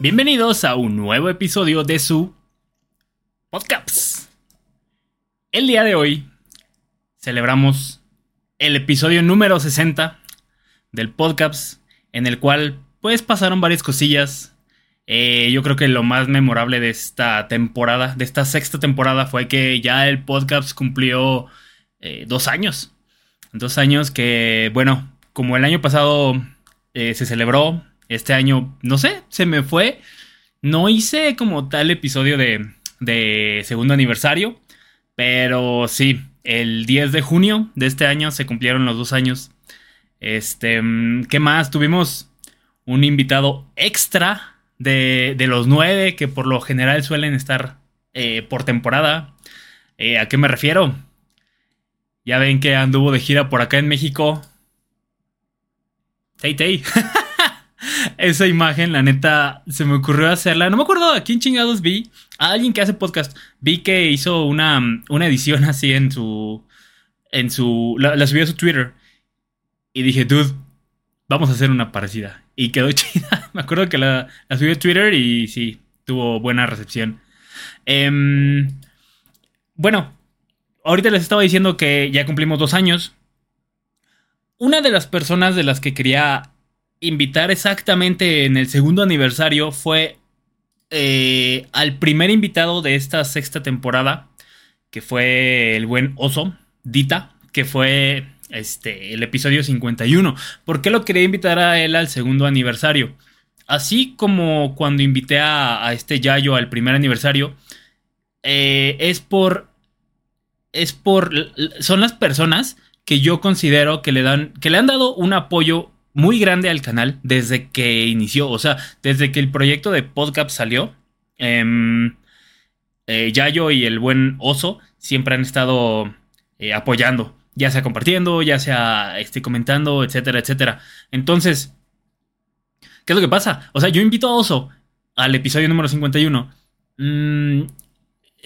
Bienvenidos a un nuevo episodio de su podcast. El día de hoy celebramos el episodio número 60 del podcast en el cual pues pasaron varias cosillas. Eh, yo creo que lo más memorable de esta temporada, de esta sexta temporada, fue que ya el podcast cumplió eh, dos años. Dos años que, bueno, como el año pasado eh, se celebró, este año, no sé, se me fue. No hice como tal episodio de, de segundo aniversario, pero sí, el 10 de junio de este año se cumplieron los dos años. Este, mm, ¿qué más? Tuvimos un invitado extra de, de los nueve que por lo general suelen estar eh, por temporada. Eh, ¿A qué me refiero? Ya ven que anduvo de gira por acá en México. Tay. Esa imagen, la neta, se me ocurrió hacerla. No me acuerdo a quién chingados vi. A alguien que hace podcast. Vi que hizo una, una edición así en su. En su. La, subió a su Twitter. Y dije, dude, vamos a hacer una parecida. Y quedó chida. me acuerdo que la, la a Twitter y sí, tuvo buena recepción. Em, bueno, ahorita les estaba diciendo que ya cumplimos dos años. Una de las personas de las que quería invitar exactamente en el segundo aniversario fue eh, al primer invitado de esta sexta temporada, que fue el buen Oso, Dita, que fue este, el episodio 51. ¿Por qué lo quería invitar a él al segundo aniversario? Así como cuando invité a, este Yayo al primer aniversario, eh, es por. Es por. Son las personas que yo considero que le dan. que le han dado un apoyo muy grande al canal desde que inició. O sea, desde que el proyecto de podcast salió. Eh, Yayo y el buen Oso siempre han estado eh, apoyando. Ya sea compartiendo, ya sea este, comentando, etcétera, etcétera. Entonces, ¿qué es lo que pasa? O sea, yo invito a Oso al episodio número 51. Mm,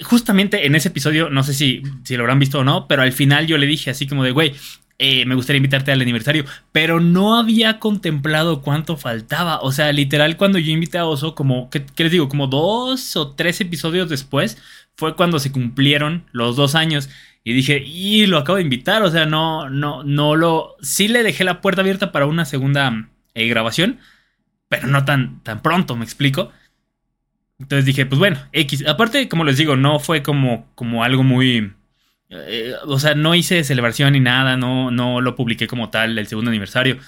justamente en ese episodio, no sé si, si lo habrán visto o no, pero al final yo le dije así como de, güey, eh, me gustaría invitarte al aniversario, pero no había contemplado cuánto faltaba. O sea, literal, cuando yo invité a Oso, como, ¿qué, les digo? Como dos o tres episodios después, fue cuando se cumplieron los dos años. Y dije, y lo acabo de invitar, o sea, no, no, no lo. Sí le dejé la puerta abierta para una segunda eh, grabación, pero no tan, tan pronto, me explico. Entonces dije, pues bueno, X. Aparte, como les digo, no fue como, como algo muy eh, o sea, no hice celebración ni nada, no, no lo publiqué como tal el segundo aniversario.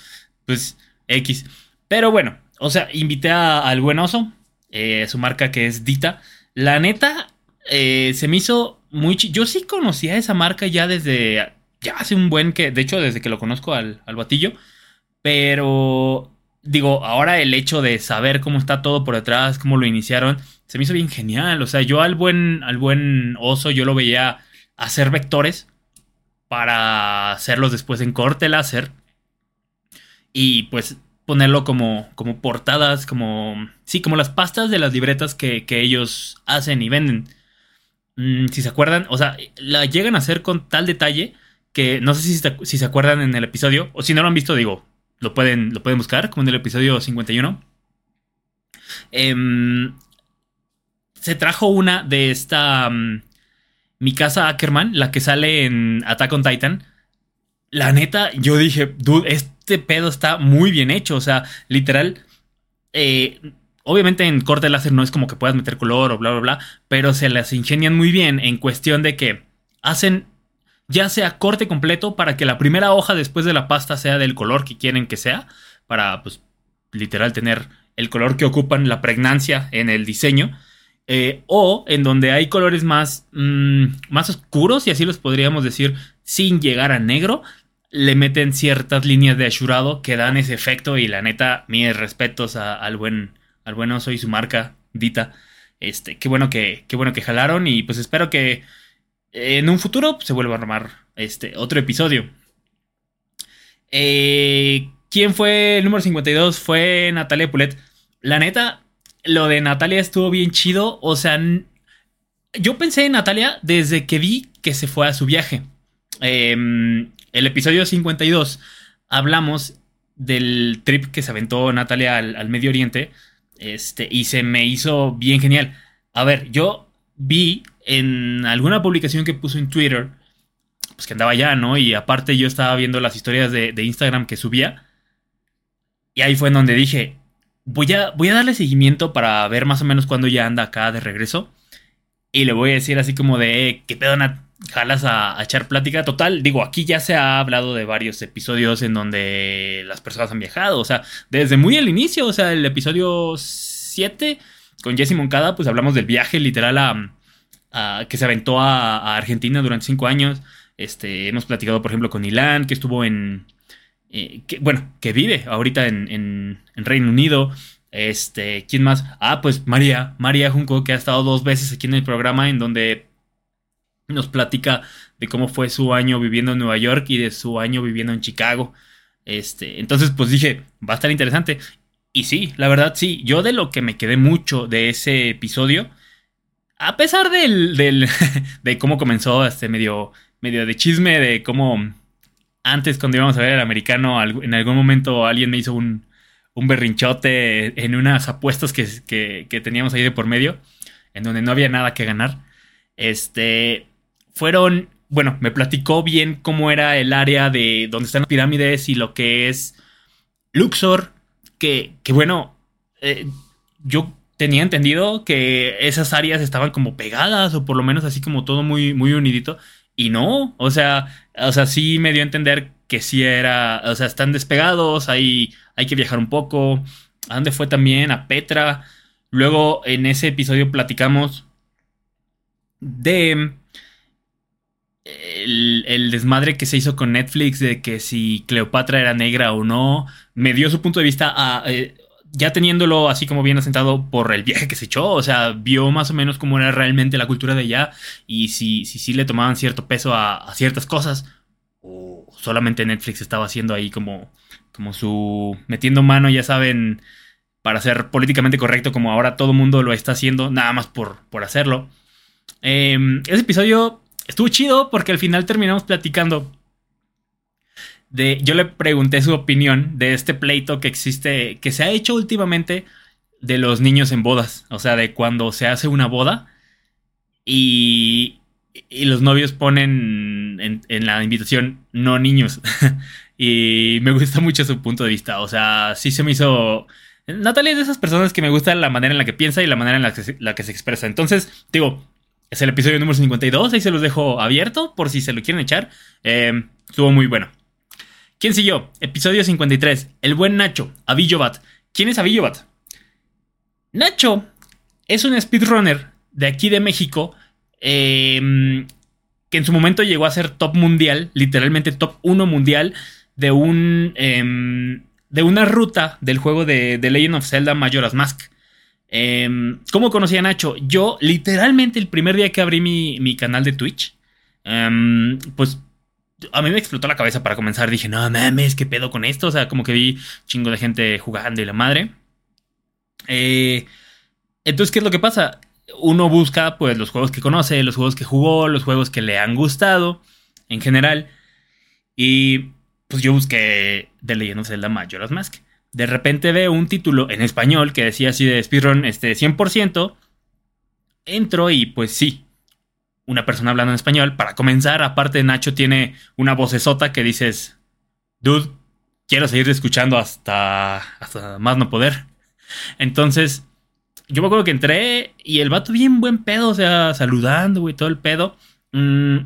Pues X. Pero bueno, o sea, invité al buen oso, eh, su marca que es Dita. La neta, eh, se me hizo muy... Yo sí conocía esa marca ya desde... Ya hace un buen que... De hecho, desde que lo conozco al, al batillo. Pero... Digo, ahora el hecho de saber cómo está todo por detrás, cómo lo iniciaron, se me hizo bien genial. O sea, yo al buen, al buen oso, yo lo veía hacer vectores para hacerlos después en corte láser y pues ponerlo como, como portadas, como, sí, como las pastas de las libretas que, ellos hacen y venden. Mm, si se acuerdan, o sea, la llegan a hacer con tal detalle que no sé si, si, se acuerdan en el episodio, o si no lo han visto, digo, lo pueden, lo pueden buscar, como en el episodio 51. Em, se trajo una de esta... Mm, mi casa Ackerman, la que sale en Attack on Titan, la neta, yo dije, dude, este pedo está muy bien hecho. O sea, literal, eh, obviamente en corte láser no es como que puedas meter color o bla, bla, bla, pero se las ingenian muy bien en cuestión de que hacen ya sea corte completo para que la primera hoja después de la pasta sea del color que quieren que sea, para, pues, literal tener el color que ocupan la pregnancia en el diseño. Eh, o en donde hay colores más, mm, más oscuros, y así los podríamos decir, sin llegar a negro, le meten ciertas líneas de ashurado que dan ese efecto. Y la neta, mis respetos al buen, al buen oso y su marca, Dita. Este, qué bueno que, qué bueno que jalaron. Y pues espero que en un futuro se vuelva a armar este, otro episodio. Eh, ¿Quién fue el número 52? Fue Natalia Pulet. La neta, lo de Natalia estuvo bien chido. O sea, yo pensé en Natalia desde que vi que se fue a su viaje. Em, el episodio 52 hablamos del trip que se aventó Natalia al, Medio Oriente. Este, y se me hizo bien genial. A ver, yo vi en alguna publicación que puso en Twitter, pues que andaba allá, ¿no? Y aparte yo estaba viendo las historias de, de Instagram que subía. Y ahí fue en donde dije, voy a, voy a darle seguimiento para ver más o menos cuándo ya anda acá de regreso. Y le voy a decir así como de, eh, ¿qué pedo, Nat? Jalas a, echar plática. Total, digo, aquí ya se ha hablado de varios episodios en donde las personas han viajado. O sea, desde muy el inicio, o sea, el episodio 7 con Jesse Moncada, pues hablamos del viaje literal a, que se aventó a, Argentina durante cinco años. Este, hemos platicado, por ejemplo, con Ilan, que estuvo en, eh, que, bueno, que vive ahorita en, Reino Unido. Este, ¿quién más? Ah, pues María, María Junco, que ha estado dos veces aquí en el programa en donde nos platica de cómo fue su año viviendo en Nueva York y de su año viviendo en Chicago. Este, entonces, pues dije, va a estar interesante. Y sí, la verdad sí, yo de lo que me quedé mucho de ese episodio, a pesar del, del de cómo comenzó este medio, medio de chisme, de cómo antes cuando íbamos a ver el americano, en algún momento alguien me hizo un, un berrinchote en unas apuestas que, teníamos ahí de por medio, en donde no había nada que ganar. Este, fueron, bueno, me platicó bien cómo era el área de donde están las pirámides y lo que es Luxor, que, que bueno, eh, yo tenía entendido que esas áreas estaban como pegadas o por lo menos así como todo muy, muy unidito. Y no, o sea, o sea, sí me dio a entender que sí era, o sea, están despegados, hay, hay que viajar un poco. ¿A dónde fue también? A Petra. Luego en ese episodio platicamos de el, desmadre que se hizo con Netflix de que si Cleopatra era negra o no. Me dio su punto de vista a, eh, ya teniéndolo así como bien asentado por el viaje que se echó, o sea, vio más o menos cómo era realmente la cultura de allá y si sí si, le tomaban cierto peso a, ciertas cosas, o solamente Netflix estaba haciendo ahí como, como su... metiendo mano, ya saben, para ser políticamente correcto como ahora todo el mundo lo está haciendo, nada más por, por hacerlo. Em, ese episodio estuvo chido porque al final terminamos platicando yo le pregunté su opinión de este pleito que existe, que se ha hecho últimamente de los niños en bodas. O sea, de cuando se hace una boda y, y los novios ponen en, la invitación no niños. y me gusta mucho su punto de vista. O sea, sí se me hizo... Natalia es de esas personas que me gusta la manera en la que piensa y la manera en la que se, la que se expresa. Entonces, digo, es el episodio número 52, ahí se los dejo abierto por si se lo quieren echar. Eh, estuvo muy bueno. ¿Quién siguió? Episodio 53. El buen Nacho, Avillobat. ¿Quién es Avillobat? Nacho es un speedrunner de aquí de México em, que en su momento llegó a ser top mundial, literalmente top 1 mundial de un em, de una ruta del juego de, The Legend of Zelda Majora's Mask. Em, ¿Cómo conocí a Nacho? Yo, literalmente, el primer día que abrí mi canal de Twitch, pues a mí me explotó la cabeza para comenzar. Dije, no mames, ¿qué pedo con esto? O sea, como que vi chingo de gente jugando y la madre. Eh, entonces, ¿qué es lo que pasa? Uno busca, pues, los juegos que conoce, los juegos que jugó, los juegos que le han gustado, en general. Y, pues, yo busqué The Legend of Zelda Majora's Mask. De repente veo un título en español que decía así de speedrun, este, 100%. Entro y, pues, sí, una persona hablando en español. Para comenzar, aparte Nacho tiene una vocesota que dices, dude, quiero seguir escuchando hasta, hasta más no poder. Entonces, yo me acuerdo que entré y el vato bien buen pedo, o sea, saludando, güey, todo el pedo. Mm,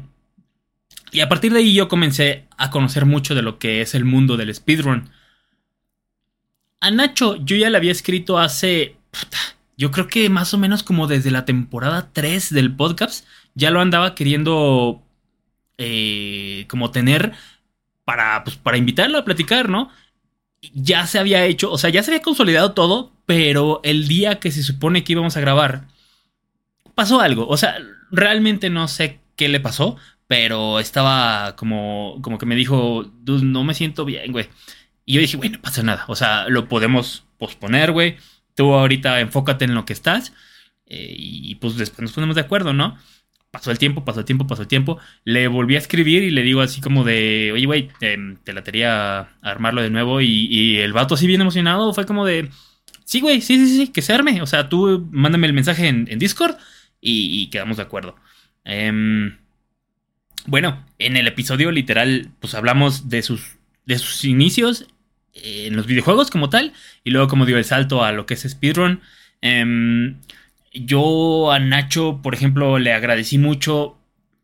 y a partir de ahí yo comencé a conocer mucho de lo que es el mundo del speedrun. A Nacho yo ya le había escrito hace... yo creo que más o menos como desde la temporada 3 del podcast ya lo andaba queriendo eh, como tener para, pues, para invitarlo a platicar, ¿no? Ya se había hecho, o sea, ya se había consolidado todo, pero el día que se supone que íbamos a grabar, pasó algo. O sea, realmente no sé qué le pasó, pero estaba como, como que me dijo, no me siento bien, güey. Y yo dije, bueno, no pasa nada. O sea, lo podemos posponer, güey. Tú ahorita enfócate en lo que estás. Eh, y pues después nos ponemos de acuerdo, ¿no? Pasó el tiempo, pasó el tiempo, pasó el tiempo. Le volví a escribir y le digo así como de, oye, güey, te, la latería armarlo de nuevo. Y, el vato así bien emocionado fue como de, sí, güey, sí, sí, sí, que se arme. O sea, tú mándame el mensaje en, Discord y, quedamos de acuerdo. Em, bueno, en el episodio literal, pues hablamos de sus, de sus inicios en los videojuegos como tal y luego como dio el salto a lo que es speedrun. Em, yo a Nacho, por ejemplo, le agradecí mucho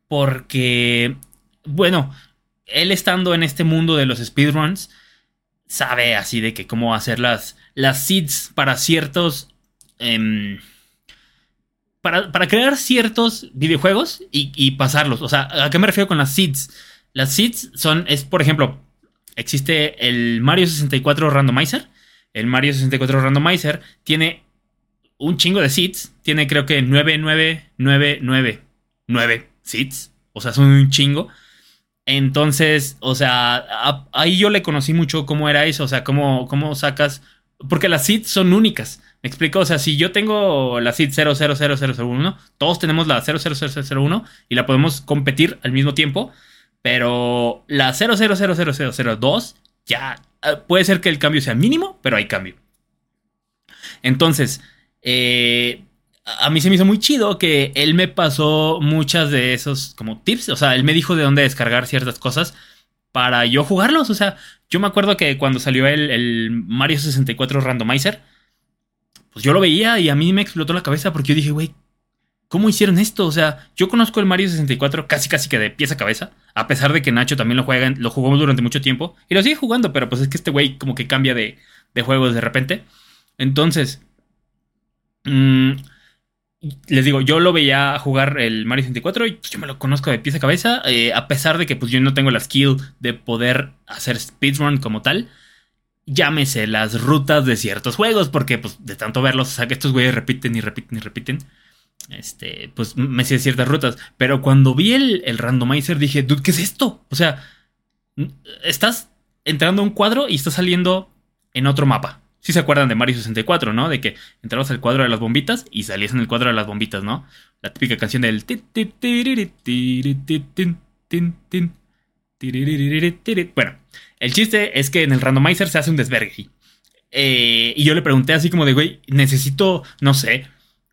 porque, bueno, él estando en este mundo de los speedruns, sabe así de que cómo hacer las, las seeds para ciertos... Em, para, crear ciertos videojuegos y, pasarlos. O sea, ¿a qué me refiero con las seeds? Las seeds son, es por ejemplo, existe el Mario 64 Randomizer. El Mario 64 Randomizer tiene un chingo de seeds. Tiene creo que 9999 seeds. O sea, son un chingo. Entonces, o sea, ahí yo le conocí mucho cómo era eso, o sea, cómo, cómo sacas, porque las seeds son únicas, me explico, o sea, si yo tengo la seed 000001, todos tenemos la 000001 y la podemos competir al mismo tiempo, pero la 000002 ya eh, puede ser que el cambio sea mínimo, pero hay cambio. Entonces, eh, a mí se me hizo muy chido que él me pasó muchas de esos como tips. O sea, él me dijo de dónde descargar ciertas cosas para yo jugarlos. O sea, yo me acuerdo que cuando salió el, Mario 64 Randomizer, pues yo lo veía y a mí me explotó la cabeza porque yo dije, güey, ¿cómo hicieron esto? O sea, yo conozco el Mario 64 casi casi que de pies a cabeza, a pesar de que Nacho también lo juega, lo jugó durante mucho tiempo y lo sigue jugando, pero pues es que este güey como que cambia de, de juegos de repente. Entonces, mmm, les digo, yo lo veía jugar el Mario 64 y pues yo me lo conozco de pies a cabeza, eh, a pesar de que pues yo no tengo la skill de poder hacer speedrun como tal. Llámese las rutas de ciertos juegos, porque pues de tanto verlos, o sea que estos güeyes repiten y repiten y repiten. Este, pues me sé ciertas rutas. Pero cuando vi el, el randomizer dije, dude, ¿qué es esto? O sea, estás entrando a un cuadro y estás saliendo en otro mapa. Si se acuerdan de Mario 64, ¿no? De que entrabas al cuadro de las bombitas y salías en el cuadro de las bombitas, ¿no? La típica canción del... Bueno, el chiste es que en el randomizer se hace un desvergue. Eh, y yo le pregunté así como de, güey, necesito, no sé,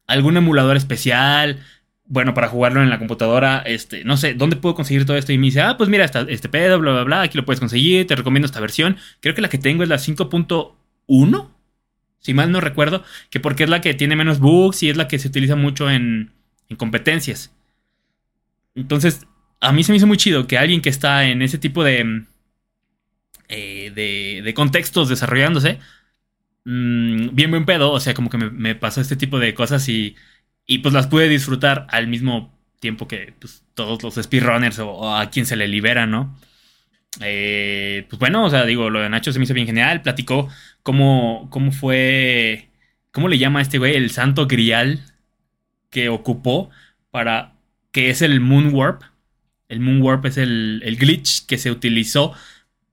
algún emulador especial, bueno, para jugarlo en la computadora, este, no sé, ¿dónde puedo conseguir todo esto? Y me dice, ah, pues mira, este pedo, bla, bla, bla, aquí lo puedes conseguir, te recomiendo esta versión. Creo que la que tengo es la 5.1 1, si mal no recuerdo, que porque es la que tiene menos bugs y es la que se utiliza mucho en, competencias. Entonces, a mí se me hizo muy chido que alguien que está en ese tipo de, eh, de, contextos desarrollándose, mm, bien buen pedo, o sea, como que me, pasó este tipo de cosas y, y, pues las pude disfrutar al mismo tiempo que pues, todos los speedrunners o, o, a quien se le libera, ¿no? Eh, pues bueno, o sea, digo, lo de Nacho se me hizo bien genial. Platicó cómo, cómo fue. ¿Cómo le llama a este güey? El santo grial que ocupó para. que es el Moonwarp. El Moonwarp es el, el glitch que se utilizó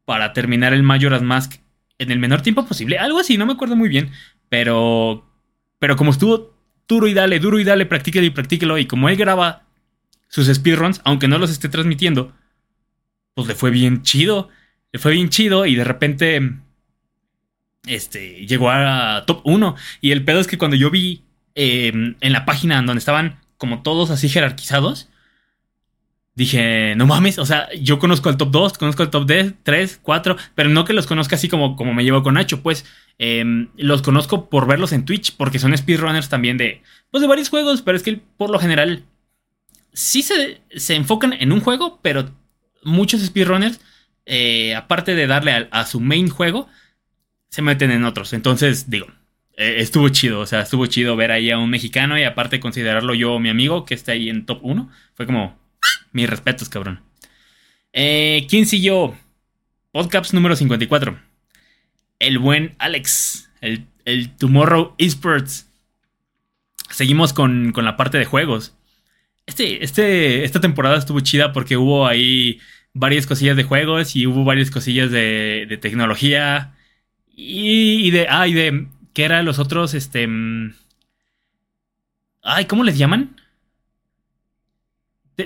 para terminar el Majora's Mask en el menor tiempo posible. Algo así, no me acuerdo muy bien. Pero. Pero como estuvo duro y dale, duro y dale, practíquelo y practíquelo. Y como él graba sus speedruns, aunque no los esté transmitiendo pues le fue bien chido. Le fue bien chido y de repente este, llegó a top 1. Y el pedo es que cuando yo vi em, en la página donde estaban como todos así jerarquizados, dije, no mames, o sea, yo conozco al top 2, conozco al top 3, 4, pero no que los conozca así como, como me llevo con Nacho, pues em, los conozco por verlos en Twitch, porque son speedrunners también de, pues de varios juegos, pero es que por lo general sí se, se enfocan en un juego, pero muchos speedrunners, eh, aparte de darle a, su main juego, se meten en otros. Entonces, digo, eh, estuvo chido. O sea, estuvo chido ver ahí a un mexicano y aparte considerarlo yo mi amigo que está ahí en top 1. Fue como, mis respetos, cabrón. Eh, ¿Quién siguió? Podcast número 54. El buen Alex. El, el Tomorrow Esports. Seguimos con, con la parte de juegos. Este, este, esta temporada estuvo chida porque hubo ahí varias cosillas de juegos y hubo varias cosillas de, de tecnología y, de, ah, y de, ¿qué eran los otros? Este, mm, ay, ¿cómo les llaman?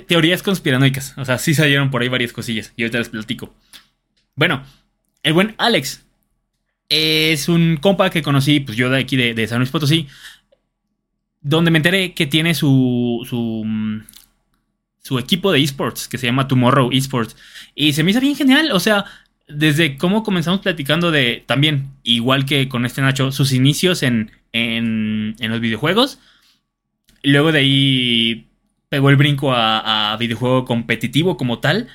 teorías conspiranoicas. O sea, sí salieron por ahí varias cosillas y ahorita les platico. Bueno, el buen Alex es un compa que conocí, pues yo de aquí de, San Luis Potosí, donde me enteré que tiene su, su, mm, su equipo de esports, que se llama Tomorrow Esports. Y se me hizo bien genial, o sea, desde cómo comenzamos platicando de, también, igual que con este Nacho, sus inicios en, en, los videojuegos. Luego de ahí pegó el brinco a, a videojuego competitivo como tal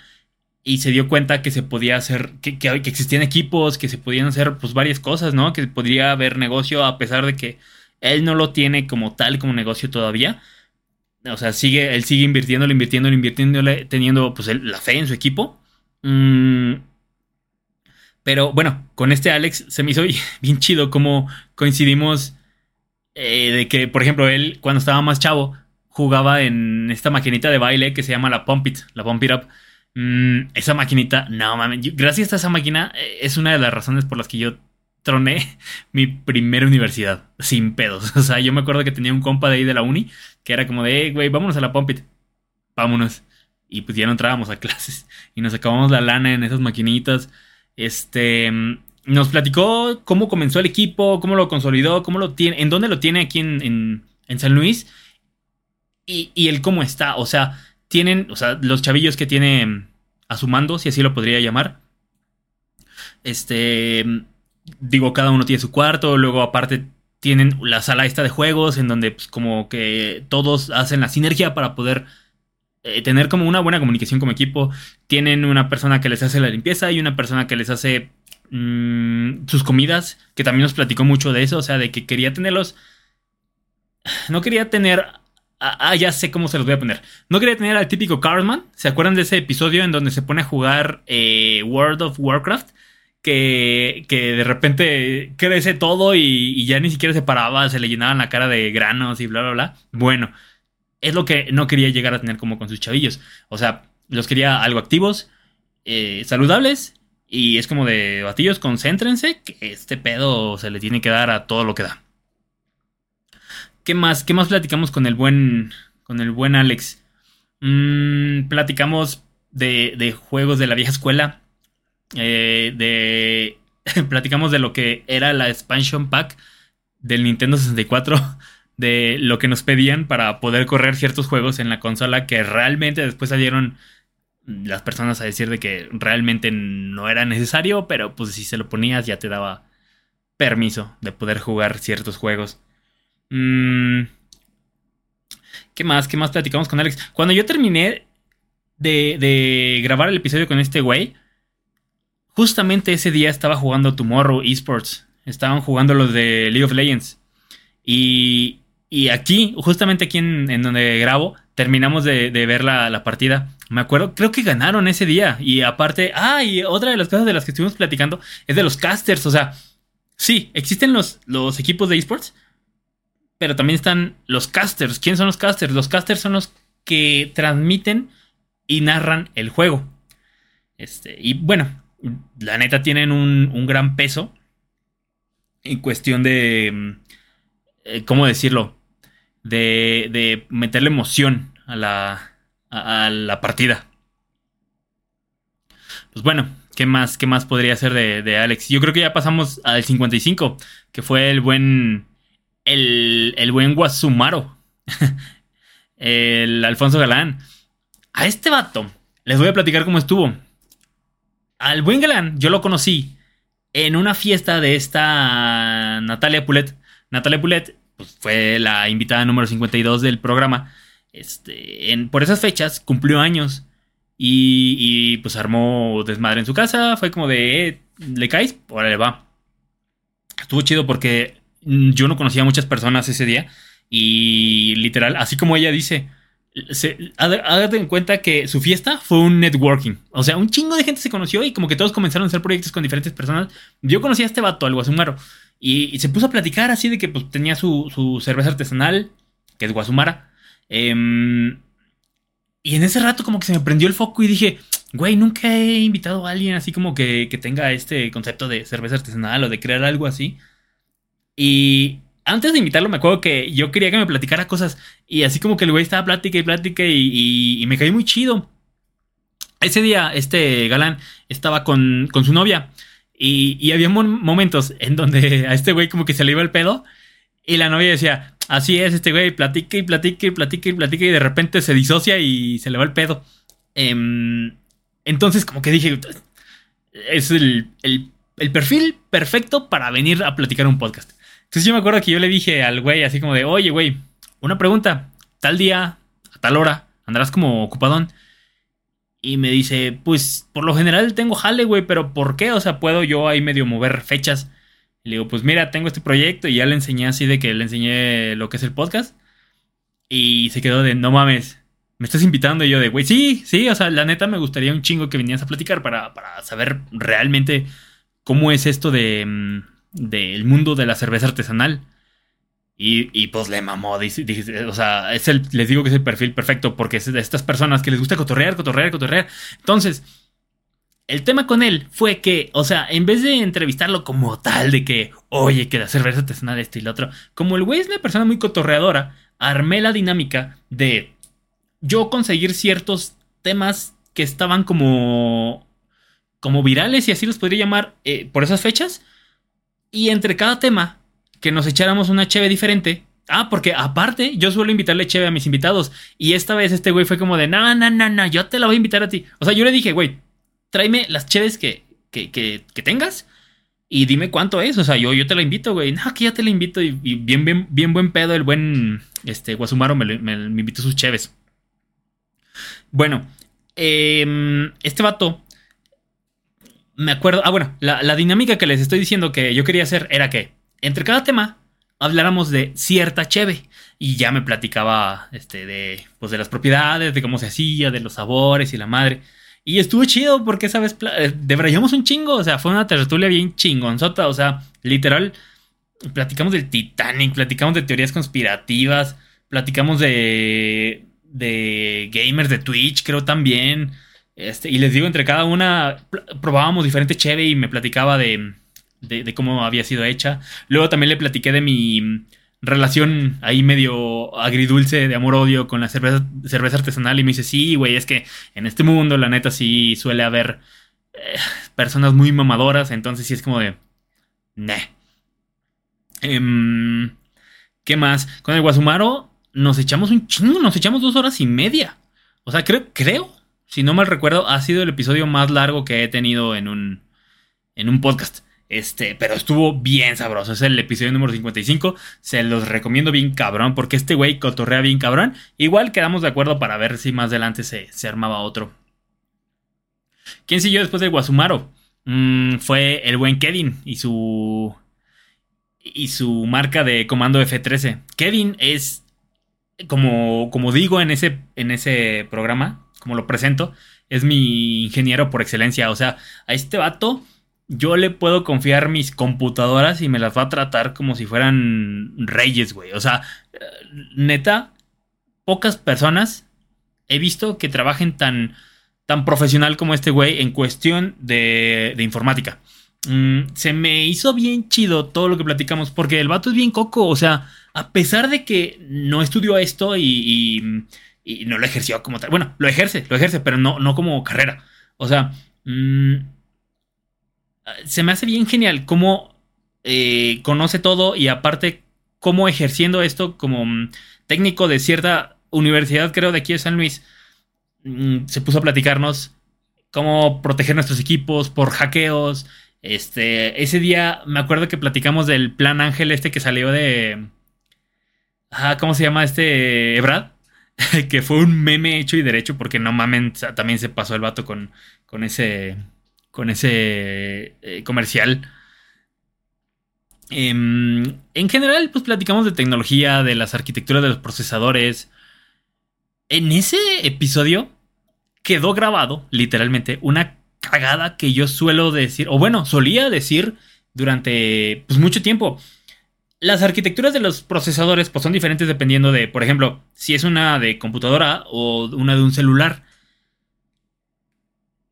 y se dio cuenta que se podía hacer, que, que, existían equipos, que se podían hacer pues varias cosas, ¿no? Que podría haber negocio a pesar de que él no lo tiene como tal, como negocio todavía. O sea, sigue, él sigue invirtiéndole, invirtiéndole, invirtiéndole, teniendo pues la fe en su equipo. Mm. pero bueno, con este Alex se me hizo bien chido como coincidimos eh, de que, por ejemplo, él cuando estaba más chavo jugaba en esta maquinita de baile que se llama la Pump It, la Pump It Up Mm, esa maquinita, no mames. Gracias a esa máquina eh, es una de las razones por las que yo troné mi primera universidad sin pedos. O sea, yo me acuerdo que tenía un compa de ahí de la uni que era como de, güey, vámonos a la Pompit. Vámonos. Y pues ya no entrábamos a clases. Y nos acabamos la lana en esas maquinitas. Este. Nos platicó cómo comenzó el equipo, cómo lo consolidó, cómo lo tiene, en dónde lo tiene aquí en, en, San Luis. Y, y el cómo está. O sea, tienen, o sea, los chavillos que tiene a su mando, si así lo podría llamar. Este, digo, cada uno tiene su cuarto, luego aparte tienen la sala esta de juegos en donde pues, como que todos hacen la sinergia para poder eh, tener como una buena comunicación como equipo. Tienen una persona que les hace la limpieza y una persona que les hace mm, sus comidas, que también nos platicó mucho de eso, o sea, de que quería tenerlos... No quería tener Ah, ah, ya sé cómo se los voy a poner. No quería tener al típico Carlman. ¿Se acuerdan de ese episodio en donde se pone a jugar eh, World of Warcraft? Que, de repente crece todo y, ya ni siquiera se paraba, se le llenaban la cara de granos y bla, bla, bla. Bueno, es lo que no quería llegar a tener como con sus chavillos. O sea, los quería algo activos, eh, saludables y es como de batillos, concéntrense que este pedo se le tiene que dar a todo lo que da. ¿Qué más? ¿Qué más platicamos con el buen, con el buen Alex? Mm, platicamos de, juegos de la vieja escuela. Eh, de, platicamos de lo que era la expansion pack del Nintendo 64. De lo que nos pedían para poder correr ciertos juegos en la consola que realmente después salieron las personas a decir de que realmente no era necesario, pero pues si se lo ponías ya te daba permiso de poder jugar ciertos juegos. Mm, ¿Qué más? ¿Qué más platicamos con Alex? Cuando yo terminé de, grabar el episodio con este güey, justamente ese día estaba jugando Tomorrow Esports. Estaban jugando los de League of Legends. Y, y aquí, justamente aquí en, donde grabo, terminamos de, ver la, partida. Me acuerdo, creo que ganaron ese día. Y aparte, ah, y otra de las cosas de las que estuvimos platicando es de los casters. O sea, sí, existen los, los equipos de esports, pero también están los casters. ¿Quiénes son los casters? Los casters son los que transmiten y narran el juego. Este, y bueno, la neta tienen un, gran peso en cuestión de, mm, eh, ¿cómo decirlo? De, de, meterle emoción a la, a, la partida. Pues bueno, ¿qué más, qué más podría ser de, de Alex? Yo creo que ya pasamos al 55, que fue el buen el, buen Guasumaro, el Alfonso Galán. A este vato les voy a platicar cómo estuvo. Al Galán yo lo conocí en una fiesta de esta Natalia Pulet. Natalia Pulet pues, fue la invitada número 52 del programa. Este, en, por esas fechas cumplió años y, y, pues armó desmadre en su casa. Fue como de, eh, ¿le caes? Órale, va. Estuvo chido porque Mm, yo no conocía a muchas personas ese día y literal, así como ella dice, hágate en cuenta que su fiesta fue un networking. O sea, un chingo de gente se conoció y como que todos comenzaron a hacer proyectos con diferentes personas. Yo conocí a este vato, al Guasumaro, y, se puso a platicar así de que pues, tenía su, cerveza artesanal, que es Guasumara. Em, y en ese rato como que se me prendió el foco y dije, güey, nunca he invitado a alguien así como que, que tenga este concepto de cerveza artesanal o de crear algo así. Y antes de invitarlo, me acuerdo que yo quería que me platicara cosas. Y así como que el güey estaba plática y plática y, me caí muy chido. Ese día, este galán estaba con, su novia. Y, había momentos en donde a este güey como que se le iba el pedo y la novia decía, así es, este güey platica y platica y platica y platica y de repente se disocia y se le va el pedo. Em, entonces como que dije, es el, el perfil perfecto para venir a platicar un podcast. Entonces yo me acuerdo que yo le dije al güey así como de, oye güey, una pregunta, tal día, a tal hora, andarás como ocupadón. Y me dice, pues por lo general tengo jale, güey, pero ¿por qué? O sea, puedo yo ahí medio mover fechas. le digo, pues mira, tengo este proyecto y ya le enseñé así de que le enseñé lo que es el podcast. Y se quedó de, no mames, me estás invitando. Y yo de, güey, sí, sí, o sea, la neta me gustaría un chingo que vinieras a platicar para, para saber realmente cómo es esto de, mm, del mundo de la cerveza artesanal. Y, pues le mamó, dice, o sea, es el, les digo que es el perfil perfecto porque es de estas personas que les gusta cotorrear, cotorrear, cotorrear. Entonces, el tema con él fue que, o sea, en vez de entrevistarlo como tal, de que, oye, que la cerveza artesanal este y lo otro, como el güey es una persona muy cotorreadora, armé la dinámica de yo conseguir ciertos temas que estaban como, como virales, y así los podría llamar, eh, por esas fechas, y entre cada tema que nos echáramos una cheve diferente. Ah, porque aparte, yo suelo invitarle cheve a mis invitados. Y esta vez este güey fue como de, no, no, no, no, yo te la voy a invitar a ti. O sea, yo le dije, güey, tráeme las cheves que, que, que, tengas y dime cuánto es. O sea, yo, yo te la invito, güey. No, que ya te la invito. Y, bien, bien, bien buen pedo, el buen este, Guasumaro me, me, invitó sus cheves. Bueno, em, este vato me acuerdo. Ah, bueno, la, la, dinámica que les estoy diciendo que yo quería hacer era que entre cada tema habláramos de cierta cheve. Y ya me platicaba este, de, pues, de las propiedades, de cómo se hacía, de los sabores y la madre. Y estuvo chido porque esa vez eh, debrayamos un chingo. O sea, fue una tertulia bien chingonzota. O sea, literal, platicamos del Titanic, platicamos de teorías conspirativas, platicamos de, de gamers de Twitch, creo también. Este, y les digo, entre cada una probábamos diferente cheve y me platicaba de, de, cómo había sido hecha. Luego también le platiqué de mi relación ahí medio agridulce de amor-odio con la cerveza, cerveza, artesanal y me dice, sí, güey, es que en este mundo la neta sí suele haber eh, personas muy mamadoras, entonces sí es como de... Nah. Em, ¿Qué más? Con el Guasumaro nos echamos un chingo, nos echamos dos horas y media. O sea, creo, creo, si no mal recuerdo, ha sido el episodio más largo que he tenido en un, en un podcast. Este, pero estuvo bien sabroso. Es el episodio número 55. Se los recomiendo bien cabrón. Porque este güey cotorrea bien cabrón. Igual quedamos de acuerdo para ver si más adelante se, armaba otro. ¿Quién siguió después de Guasumaro? Mm, fue el buen Kevin y su. Y su marca de comando F13. Kevin es. Como, como digo en ese, en ese programa, como lo presento, es mi ingeniero por excelencia. O sea, a este vato yo le puedo confiar mis computadoras y me las va a tratar como si fueran reyes, güey. O sea, neta, pocas personas he visto que trabajen tan, tan profesional como este güey en cuestión de, de informática. Mm, se me hizo bien chido todo lo que platicamos porque el vato es bien coco. O sea, a pesar de que no estudió esto y, no lo ejerció como tal. Bueno, lo ejerce, lo ejerce, pero no, no como carrera. O sea, mmm, se me hace bien genial cómo eh, conoce todo y aparte cómo ejerciendo esto como mm, técnico de cierta universidad, creo, de aquí de San Luis, mm, se puso a platicarnos cómo proteger nuestros equipos por hackeos. Este, ese día me acuerdo que platicamos del plan Ángel este que salió de... Ah, ¿Cómo se llama este? Brad. que fue un meme hecho y derecho porque no mamen, también se pasó el vato con, con ese con ese eh, comercial. Em, en general, pues platicamos de tecnología, de las arquitecturas de los procesadores. En ese episodio quedó grabado, literalmente, una cagada que yo suelo decir, o bueno, solía decir durante pues, mucho tiempo. Las arquitecturas de los procesadores pues, son diferentes dependiendo de, por ejemplo, si es una de computadora o una de un celular.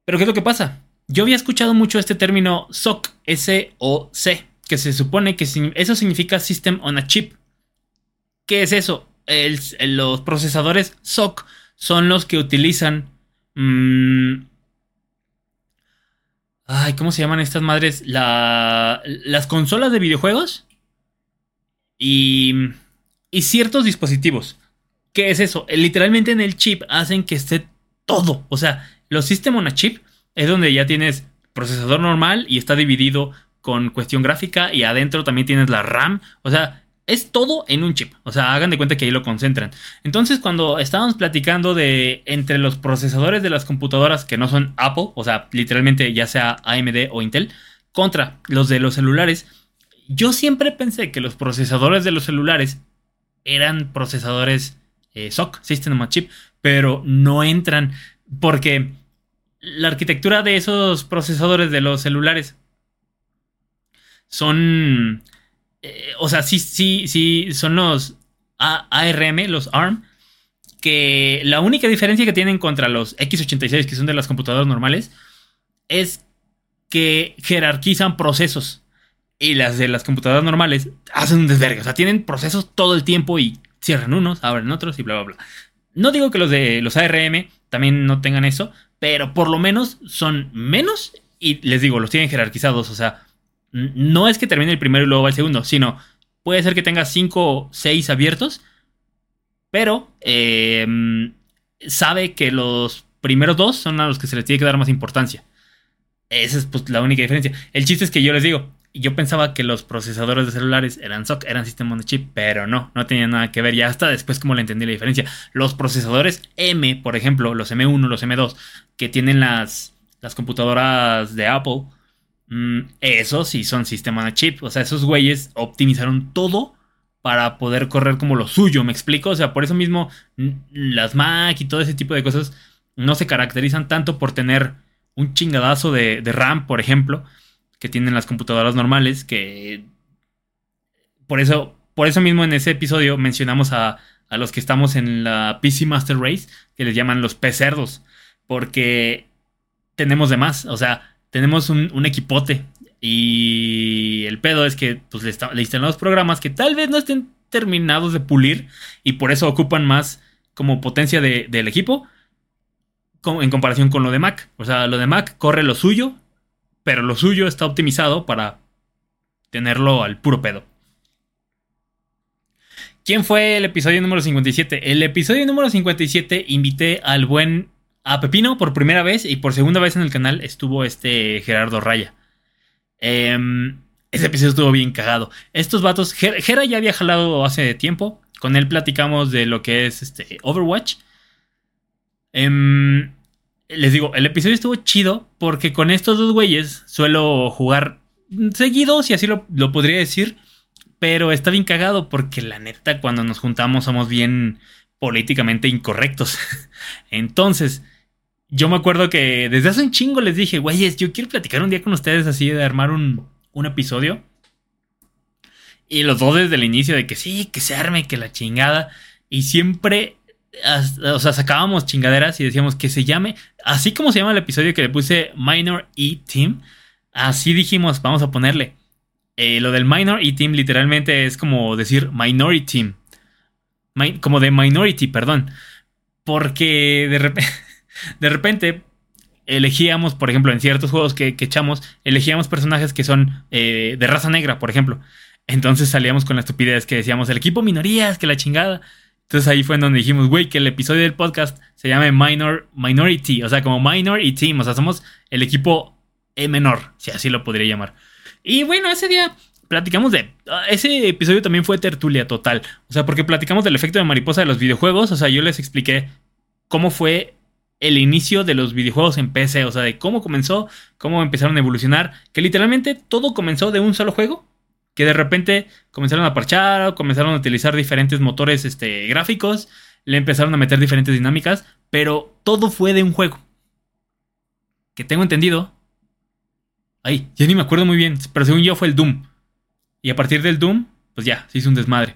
Pero ¿qué es lo que pasa? Yo había escuchado mucho este término SOC, S-O-C, que se supone que eso significa System on a Chip. ¿Qué es eso? los procesadores SOC son los que utilizan... Mm, Ay, ¿cómo se llaman estas madres? La, las consolas de videojuegos y, y ciertos dispositivos. ¿Qué es eso? Literalmente en el chip hacen que esté todo. O sea, los System on a Chip es donde ya tienes procesador normal y está dividido con cuestión gráfica y adentro también tienes la RAM. O sea, es todo en un chip. O sea, hagan de cuenta que ahí lo concentran. Entonces, cuando estábamos platicando de entre los procesadores de las computadoras que no son Apple, o sea, literalmente ya sea AMD o Intel, contra los de los celulares, yo siempre pensé que los procesadores de los celulares eran procesadores eh, SOC, System on Chip, pero no entran porque la arquitectura de esos procesadores de los celulares son eh, o sea, sí, sí, sí, son los ARM, los ARM, que la única diferencia que tienen contra los X86, que son de las computadoras normales, es que jerarquizan procesos. Y las de las computadoras normales hacen un desvergue. O sea, tienen procesos todo el tiempo y cierran unos, abren otros y bla, bla, bla. No digo que los de los ARM también no tengan eso, pero por lo menos son menos y les digo, los tienen jerarquizados. O sea, no es que termine el primero y luego va el segundo, sino puede ser que tenga 5 o 6 abiertos, pero em, sabe que los primeros dos son a los que se les tiene que dar más importancia. Esa es pues, la única diferencia. El chiste es que yo les digo, yo pensaba que los procesadores de celulares eran SOC, eran sistema de chip, pero no, no tenía nada que ver. Ya hasta después como le entendí la diferencia. Los procesadores M, por ejemplo, los M1, los M2, que tienen las, las computadoras de Apple, Mm, esos sí son sistema de chip. O sea, esos güeyes optimizaron todo para poder correr como lo suyo, ¿me explico? O sea, por eso mismo las Mac y todo ese tipo de cosas no se caracterizan tanto por tener un chingadazo de, RAM, por ejemplo, que tienen las computadoras normales, que por eso, por eso mismo en ese episodio mencionamos a, a los que estamos en la PC Master Race, que les llaman los P cerdos, porque tenemos de más, o sea, tenemos un, equipote. Y el pedo es que pues, le, le instalamos programas que tal vez no estén terminados de pulir y por eso ocupan más como potencia del equipo en comparación con lo de Mac. O sea, lo de Mac corre lo suyo, pero lo suyo está optimizado para tenerlo al puro pedo. ¿Quién fue el episodio número 57? El episodio número 57 invité al buen a Pepino por primera vez y por segunda vez en el canal estuvo este Gerardo Raya. Em, ese episodio estuvo bien cagado. Estos vatos, Gera ya había jalado hace tiempo. Con él platicamos de lo que es este Overwatch. Em, les digo, el episodio estuvo chido porque con estos dos güeyes suelo jugar seguido, si así lo, lo podría decir. Pero está bien cagado porque la neta cuando nos juntamos somos bien políticamente incorrectos. Entonces, yo me acuerdo que desde hace un chingo les dije, güeyes, yo quiero platicar un día con ustedes así de armar un, un episodio. Y los dos desde el inicio de que sí, que se arme, que la chingada. Y siempre, o sea, sacábamos chingaderas y decíamos que se llame, así como se llama el episodio que le puse Minor E Team, así dijimos, vamos a ponerle. Eh, lo del Minor E Team literalmente es como decir Minority Team. como de Minority, perdón. Porque de. De repente elegíamos, por ejemplo, en ciertos juegos que, echamos, elegíamos personajes que son eh, de raza negra, por ejemplo. Entonces salíamos con la estupidez que decíamos, el equipo minorías, que la chingada. Entonces ahí fue en donde dijimos, güey, que el episodio del podcast se llame Minor, Minority, o sea, como Minor y Team, o sea, somos el equipo E menor, si así lo podría llamar. Y bueno, ese día platicamos de... Ah, ese episodio también fue tertulia total, o sea, porque platicamos del efecto de mariposa de los videojuegos, o sea, yo les expliqué cómo fue el inicio de los videojuegos en PC, o sea, de cómo comenzó, cómo empezaron a evolucionar, que literalmente todo comenzó de un solo juego, que de repente comenzaron a parchar, comenzaron a utilizar diferentes motores este, gráficos, le empezaron a meter diferentes dinámicas, pero todo fue de un juego. Que tengo entendido. Ay, ya ni me acuerdo muy bien, pero según yo fue el Doom. Y a partir del Doom, pues ya, se hizo un desmadre.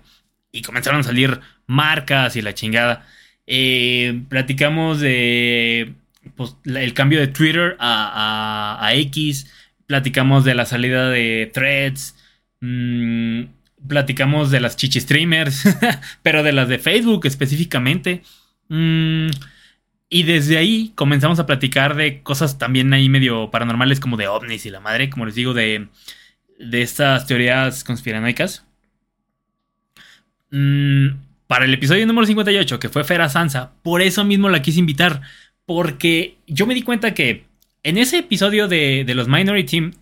Y comenzaron a salir marcas y la chingada. Eh, platicamos de pues, el cambio de Twitter a, X. Platicamos de la salida de threads. Mm, platicamos de las chichi streamers. pero de las de Facebook específicamente. Mm, Y desde ahí comenzamos a platicar de cosas también ahí medio paranormales como de ovnis y la madre, como les digo, de, de estas teorías conspiranoicas. Mm, para el episodio número 58, que fue Fera Sansa, por eso mismo la quise invitar, porque yo me di cuenta que en ese episodio de, de los Minority Team,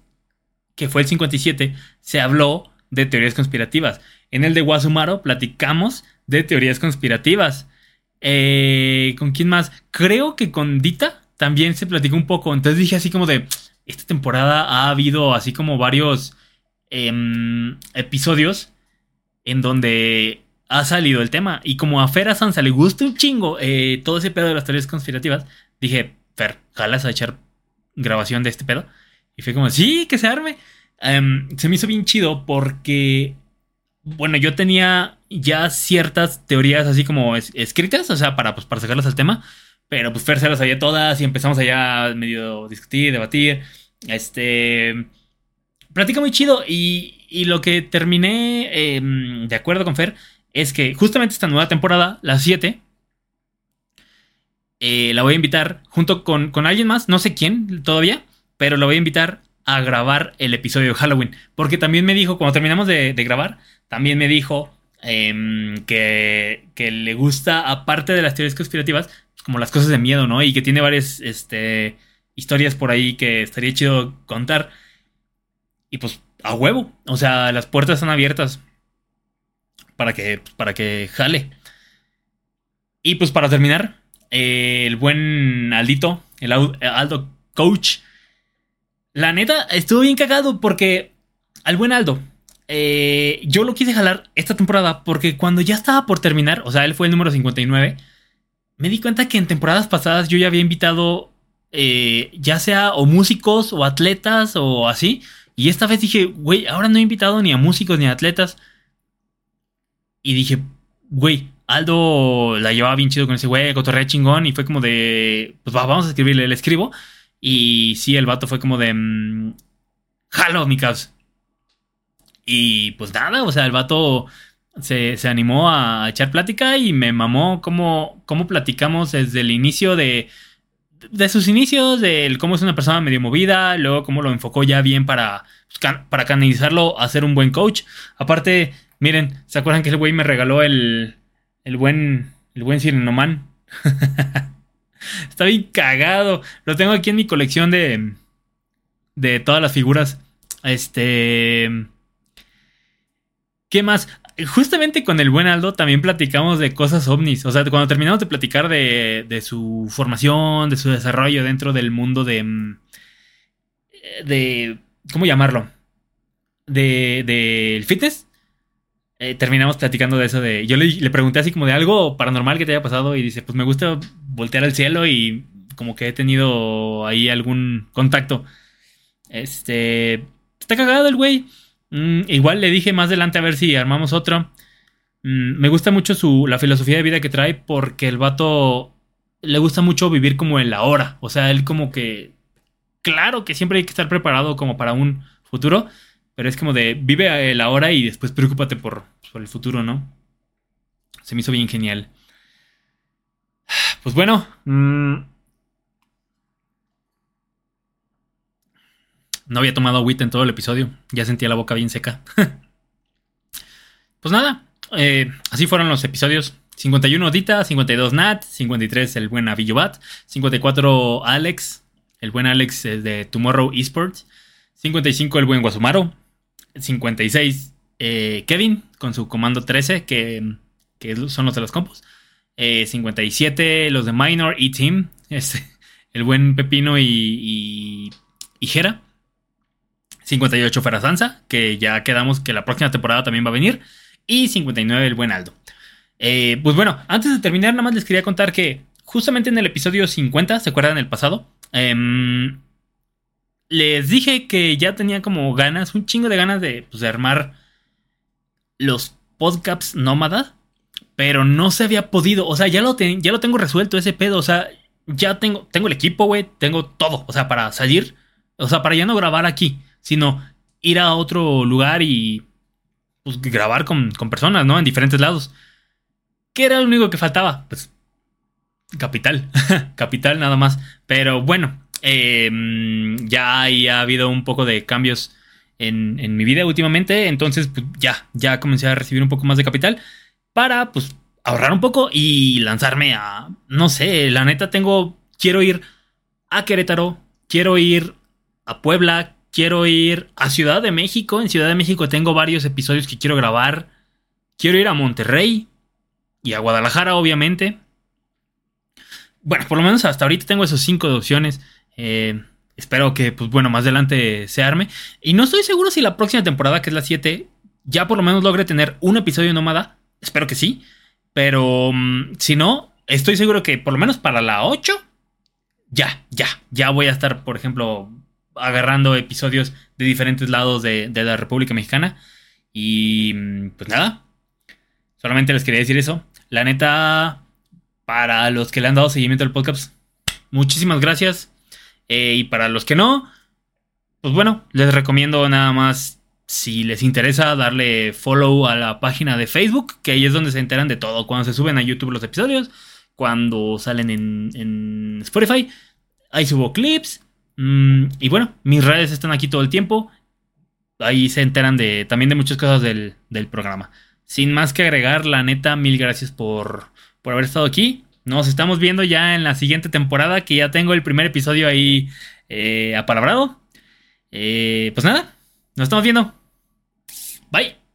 que fue el 57, se habló de teorías conspirativas. En el de Wasumaro platicamos de teorías conspirativas. Eh, ¿Con quién más? Creo que con Dita también se platicó un poco. Entonces dije así como de, esta temporada ha habido así como varios em, episodios en donde ha salido el tema. Y como a Fer Sansa le gusta un chingo eh, todo ese pedo de las teorías conspirativas, dije, Fer, jalas a echar grabación de este pedo. Y fue como, sí, que se arme. Em, se me hizo bien chido porque, bueno, yo tenía ya ciertas teorías así como escritas, o sea, para, pues, para sacarlas al tema. Pero pues Fer se las sabía todas y empezamos allá medio discutir, debatir. Este. Platica muy chido y, y lo que terminé em, de acuerdo con Fer es que justamente esta nueva temporada, la 7, eh, la voy a invitar junto con, con alguien más, no sé quién todavía, pero la voy a invitar a grabar el episodio de Halloween. Porque también me dijo, cuando terminamos de, grabar, también me dijo em, que, que, le gusta, aparte de las teorías conspirativas, pues, como las cosas de miedo, ¿no? Y que tiene varias este, historias por ahí que estaría chido contar. Y pues a huevo, o sea, las puertas están abiertas para que, para que jale. Y pues para terminar, eh, el buen Aldito, el Aldo Coach, la neta, estuvo bien cagado porque al buen Aldo, eh, yo lo quise jalar esta temporada porque cuando ya estaba por terminar, o sea, él fue el número 59, me di cuenta que en temporadas pasadas yo ya había invitado, eh, ya sea o músicos o atletas o así. Y esta vez dije, güey, ahora no he invitado ni a músicos ni a atletas. Y dije, güey, Aldo la llevaba bien chido con ese güey, cotorrea chingón. Y fue como de, pues vamos a escribirle, le escribo. Y sí, el vato fue como de. Mmm, Jalo, mi caos. Y pues nada, o sea, el vato se, animó a echar plática y me mamó cómo, cómo platicamos desde el inicio de, de sus inicios, de cómo es una persona medio movida, luego cómo lo enfocó ya bien para, pues, para canalizarlo a ser un buen coach. Aparte, miren, ¿se acuerdan que el güey me regaló el, el buen, el buen Sirenoman? Está bien cagado. Lo tengo aquí en mi colección de. De todas las figuras. Este. ¿Qué más? Justamente con el buen Aldo también platicamos de cosas ovnis. O sea, cuando terminamos de platicar de, de su formación, de su desarrollo dentro del mundo de. de. ¿Cómo llamarlo? De. del fitness. Eh, terminamos platicando de eso de... Yo le, pregunté así como de algo paranormal que te haya pasado y dice, pues me gusta voltear al cielo y como que he tenido ahí algún contacto. Este... Está cagado el güey. Mm, igual le dije más adelante a ver si armamos otro. Mm, me gusta mucho su, la filosofía de vida que trae porque el vato le gusta mucho vivir como en la hora. O sea, él como que... Claro que siempre hay que estar preparado como para un futuro pero es como de vive el ahora y después preocúpate por, el futuro, ¿no? Se me hizo bien genial. Pues bueno. Mm, no había tomado agüita en todo el episodio. Ya sentía la boca bien seca. pues nada. Eh, así fueron los episodios. 51 Dita, 52 Nat, 53 el buen Avillobat, 54 Alex, el buen Alex de Tomorrow Esports, 55 el buen Guasumaro, 56 eh, Kevin con su comando 13, que, son los de los compos. 57 eh, los de Minor y Team, este, el buen Pepino y, y, Jera. 58 Sansa, que ya quedamos que la próxima temporada también va a venir. Y 59 el buen Aldo. Eh, pues bueno, antes de terminar, nada más les quería contar que justamente en el episodio 50, ¿se acuerdan del pasado? Em, les dije que ya tenía como ganas, un chingo de ganas de, pues, armar los podcasts nómadas, pero no se había podido. O sea, ya lo, ya lo tengo resuelto ese pedo. O sea, ya tengo, tengo el equipo, güey, tengo todo. O sea, para salir, o sea, para ya no grabar aquí, sino ir a otro lugar y pues, grabar con, con personas, ¿no? En diferentes lados. ¿Qué era lo único que faltaba? Pues capital. capital nada más. Pero bueno, eh, ya ha habido un poco de cambios en, mi vida últimamente. Entonces, pues, ya, ya comencé a recibir un poco más de capital para, pues, ahorrar un poco y lanzarme a, no sé, la neta tengo, quiero ir a Querétaro, quiero ir a Puebla, quiero ir a Ciudad de México. En Ciudad de México tengo varios episodios que quiero grabar. Quiero ir a Monterrey y a Guadalajara, obviamente. Bueno, por lo menos hasta ahorita tengo esos cinco opciones. Eh, espero que, pues bueno, más adelante se arme. Y no estoy seguro si la próxima temporada, que es la 7, ya por lo menos logre tener un episodio nómada. Espero que sí. Pero mm, si no, estoy seguro que por lo menos para la 8, ya, ya, ya voy a estar, por ejemplo, agarrando episodios de diferentes lados de, de la República Mexicana. Y mm, pues nada, solamente les quería decir eso. La neta, para los que le han dado seguimiento al podcast, muchísimas gracias. Eh, y para los que no, pues bueno, les recomiendo nada más, si les interesa, darle follow a la página de Facebook, que ahí es donde se enteran de todo, cuando se suben a YouTube los episodios, cuando salen en, Spotify, ahí subo clips. Mm, y bueno, mis redes están aquí todo el tiempo. Ahí se enteran de también de muchas cosas del, del programa. Sin más que agregar, la neta, mil gracias por, por haber estado aquí. Nos estamos viendo ya en la siguiente temporada, que ya tengo el primer episodio ahí eh, apalabrado. Eh, pues nada, nos estamos viendo. Bye.